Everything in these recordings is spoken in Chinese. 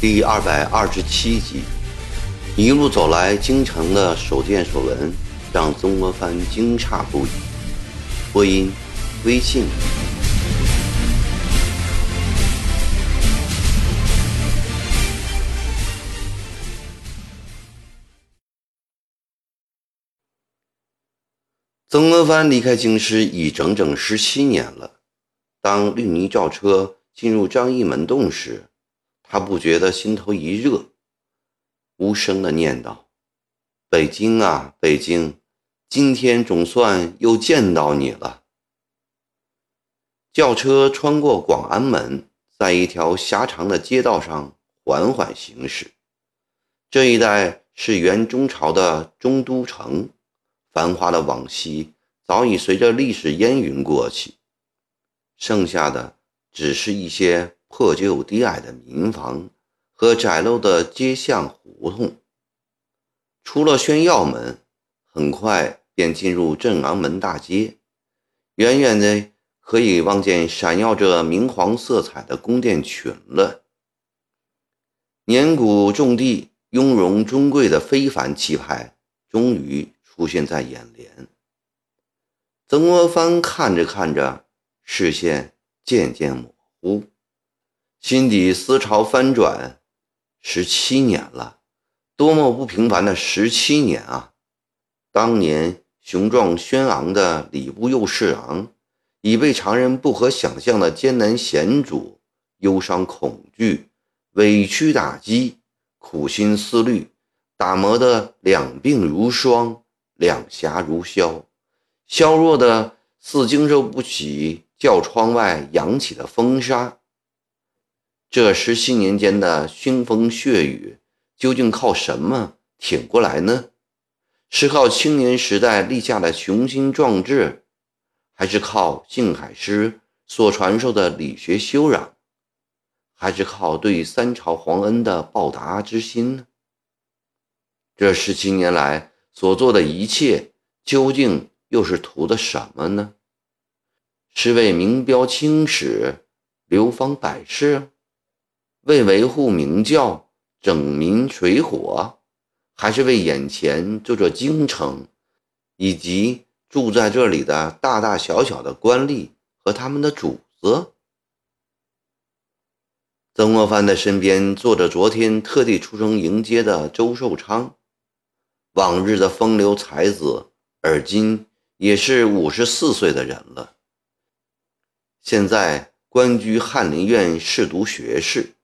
第二百二十七集，一路走来，京城的所见所闻让曾国藩惊诧不已。播音：微信。曾国藩离开京师已整整十七年了。当绿泥轿车进入张义门洞时，他不觉得心头一热，无声的念叨：“北京啊，北京，今天总算又见到你了。”轿车穿过广安门，在一条狭长的街道上缓缓行驶。这一带是元中朝的中都城，繁华的往昔早已随着历史烟云过去，剩下的只是一些。破旧低矮的民房和窄陋的街巷胡同，出了宣耀门，很快便进入镇昂门大街。远远的可以望见闪耀着明黄色彩的宫殿群了。年古重地、雍容尊贵的非凡气派终于出现在眼帘。曾国藩看着看着，视线渐渐模糊。心底思潮翻转，十七年了，多么不平凡的十七年啊！当年雄壮轩昂的礼部右侍郎，已被常人不可想象的艰难险阻、忧伤恐惧、委屈打击、苦心思虑打磨得两鬓如霜、两颊如削，削弱的似经受不起轿窗外扬起的风沙。这十七年间的腥风血雨，究竟靠什么挺过来呢？是靠青年时代立下的雄心壮志，还是靠静海师所传授的理学修养，还是靠对三朝皇恩的报答之心呢？这十七年来所做的一切，究竟又是图的什么呢？是为名标青史、流芳百世？为维护明教、整民水火，还是为眼前这座京城以及住在这里的大大小小的官吏和他们的主子？曾国藩的身边坐着昨天特地出城迎接的周寿昌，往日的风流才子，而今也是五十四岁的人了。现在官居翰林院侍读学士。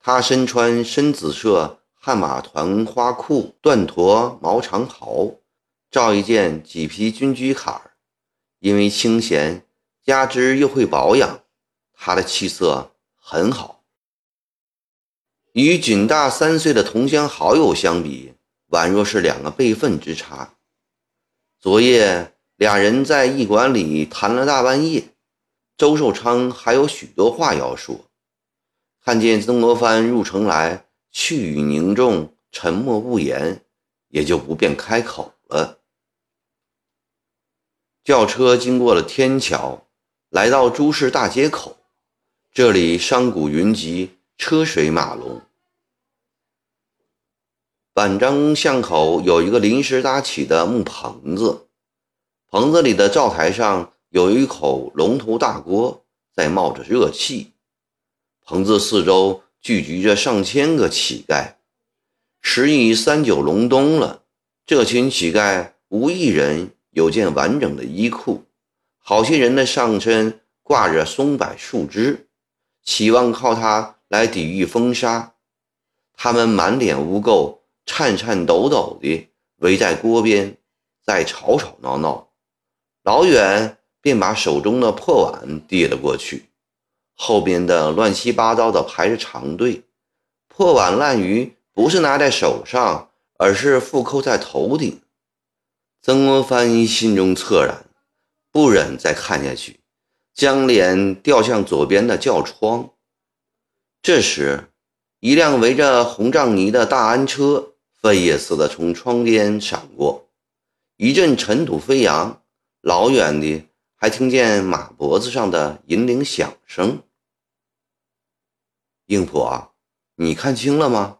他身穿深紫色汗马团花裤、缎驼毛长袍，罩一件麂皮军居坎儿。因为清闲，加之又会保养，他的气色很好。与仅大三岁的同乡好友相比，宛若是两个辈分之差。昨夜俩人在驿馆里谈了大半夜，周寿昌还有许多话要说。看见曾国藩入城来，去语凝重，沉默不言，也就不便开口了。轿车经过了天桥，来到朱市大街口，这里商贾云集，车水马龙。板张巷口有一个临时搭起的木棚子，棚子里的灶台上有一口龙头大锅，在冒着热气。棚子四周聚集着上千个乞丐，时已三九隆冬了。这群乞丐无一人有件完整的衣裤，好些人的上身挂着松柏树枝，期望靠它来抵御风沙。他们满脸污垢，颤颤抖抖地围在锅边，在吵吵闹闹，老远便把手中的破碗递了过去。后边的乱七八糟的排着长队，破碗烂鱼不是拿在手上，而是复扣在头顶。曾国藩心中恻然，不忍再看下去，将脸掉向左边的轿窗。这时，一辆围着红帐泥的大安车飞也似的从窗边闪过，一阵尘土飞扬，老远的还听见马脖子上的银铃响声。应婆，你看清了吗？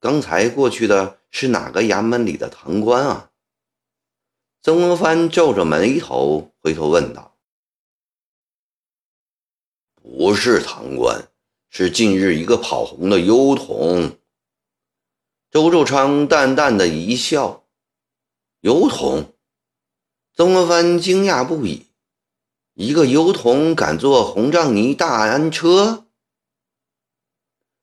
刚才过去的是哪个衙门里的堂官啊？曾国藩皱着眉头回头问道：“不是堂官，是近日一个跑红的幽童。”周寿昌淡淡的一笑：“幽童。”曾国藩惊讶不已：“一个幽童敢坐红帐泥大安车？”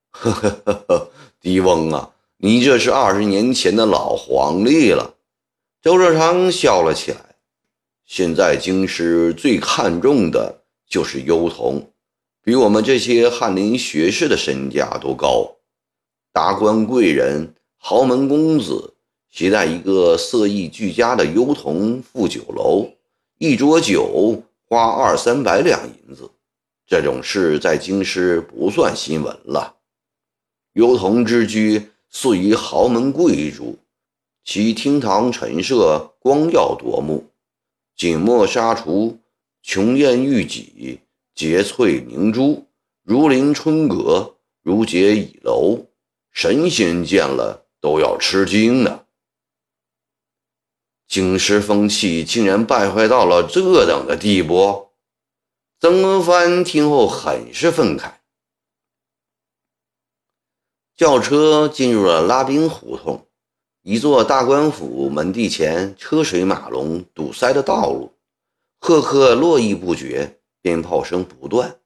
呵呵呵呵，狄翁啊，你这是二十年前的老黄历了。周寿昌笑了起来。现在京师最看重的就是幽童，比我们这些翰林学士的身价都高。达官贵人、豪门公子携带一个色艺俱佳的幽童赴酒楼，一桌酒花二三百两银子，这种事在京师不算新闻了。幽童之居素于豪门贵族。其厅堂陈设光耀夺目，锦墨纱橱，琼艳玉几，洁翠凝珠，如临春阁，如结倚楼，神仙见了都要吃惊的。京师风气竟然败坏到了这等的地步！曾国藩听后很是愤慨。轿车进入了拉兵胡同。一座大官府门第前，车水马龙，堵塞的道路，赫赫络绎不绝，鞭炮声不断。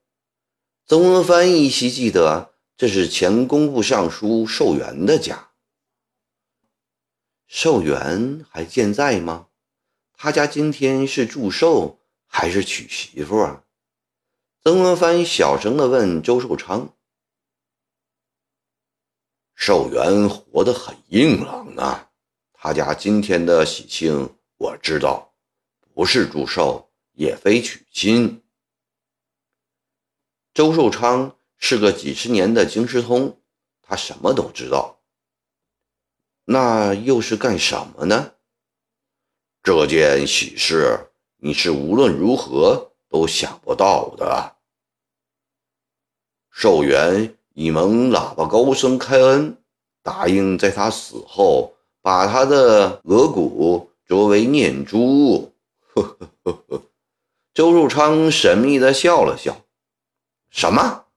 曾国藩依稀记得，这是前工部尚书寿元的家。寿元还健在吗？他家今天是祝寿还是娶媳妇啊？曾国藩小声地问周寿昌。寿元活得很硬朗啊，他家今天的喜庆我知道，不是祝寿，也非娶亲。周寿昌是个几十年的京师通，他什么都知道。那又是干什么呢？这件喜事你是无论如何都想不到的。寿元。以蒙喇叭高声开恩，答应在他死后把他的额骨作为念珠。呵呵呵呵，周寿昌神秘地笑了笑。什么？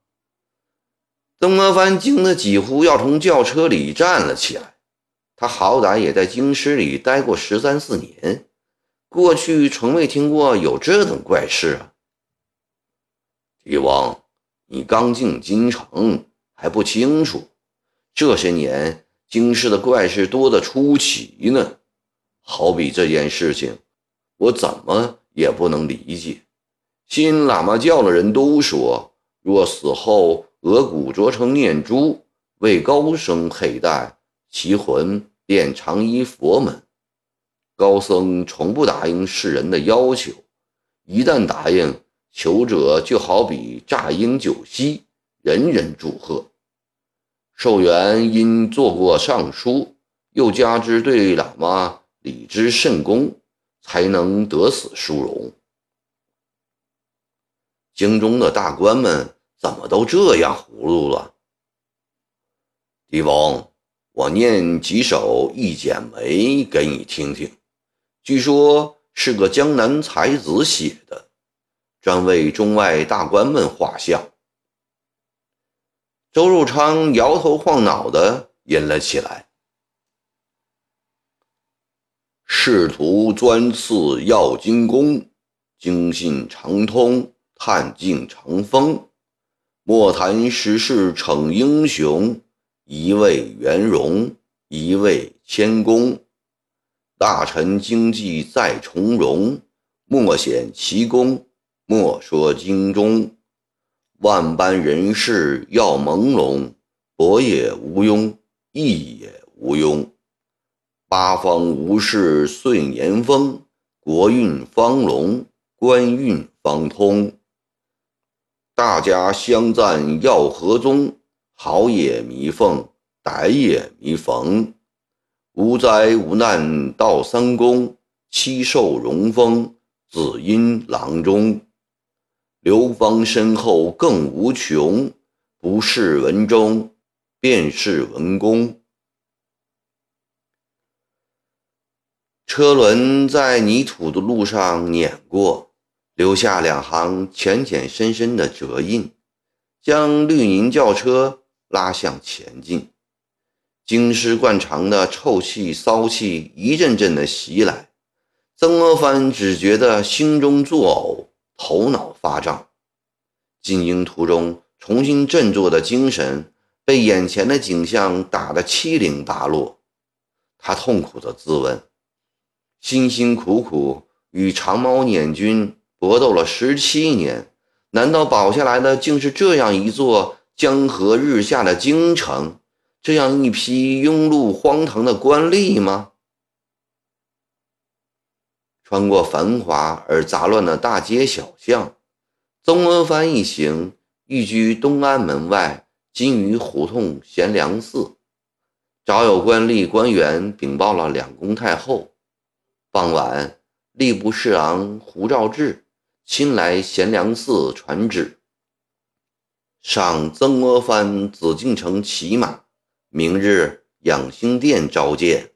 曾国藩惊得几乎要从轿车里站了起来。他好歹也在京师里待过十三四年，过去从未听过有这等怪事啊！帝王，你刚进京城。还不清楚，这些年京师的怪事多得出奇呢。好比这件事情，我怎么也不能理解。信喇嘛教的人都说，若死后额骨琢成念珠，为高僧佩戴，其魂便常依佛门。高僧从不答应世人的要求，一旦答应，求者就好比炸鹰酒席，人人祝贺。寿元因做过尚书，又加之对喇嘛礼之甚恭，才能得此殊荣。京中的大官们怎么都这样糊涂了？帝王，我念几首《一剪梅》给你听听，据说是个江南才子写的，专为中外大官们画像。周汝昌摇头晃脑的吟了起来：“仕途专赐要精功，经信长通探尽长风。莫谈时事逞英雄，一味圆融，一味谦恭。大臣经济再从容，莫显其功，莫说精忠。”万般人事要朦胧，博也无庸，义也无庸。八方无事顺年丰，国运方隆，官运方通。大家相赞要和宗，好也弥凤，歹也弥缝。无灾无难到三公，七兽荣封紫阴郎中。流芳身后更无穷，不是文中，便是文公。车轮在泥土的路上碾过，留下两行浅浅深深的折印，将绿泥轿车拉向前进。京师惯常的臭气、骚气一阵阵的袭来，曾国藩只觉得心中作呕。头脑发胀，进京途中重新振作的精神被眼前的景象打得七零八落。他痛苦地自问：辛辛苦苦与长毛捻军搏斗了十七年，难道保下来的竟是这样一座江河日下的京城，这样一批庸碌荒唐的官吏吗？穿过繁华而杂乱的大街小巷，曾国藩一行寓居东安门外金鱼胡同贤良寺。早有官吏官员禀报了两宫太后。傍晚，吏部侍郎胡兆志亲来贤良寺传旨，赏曾国藩紫禁城骑马，明日养心殿召见。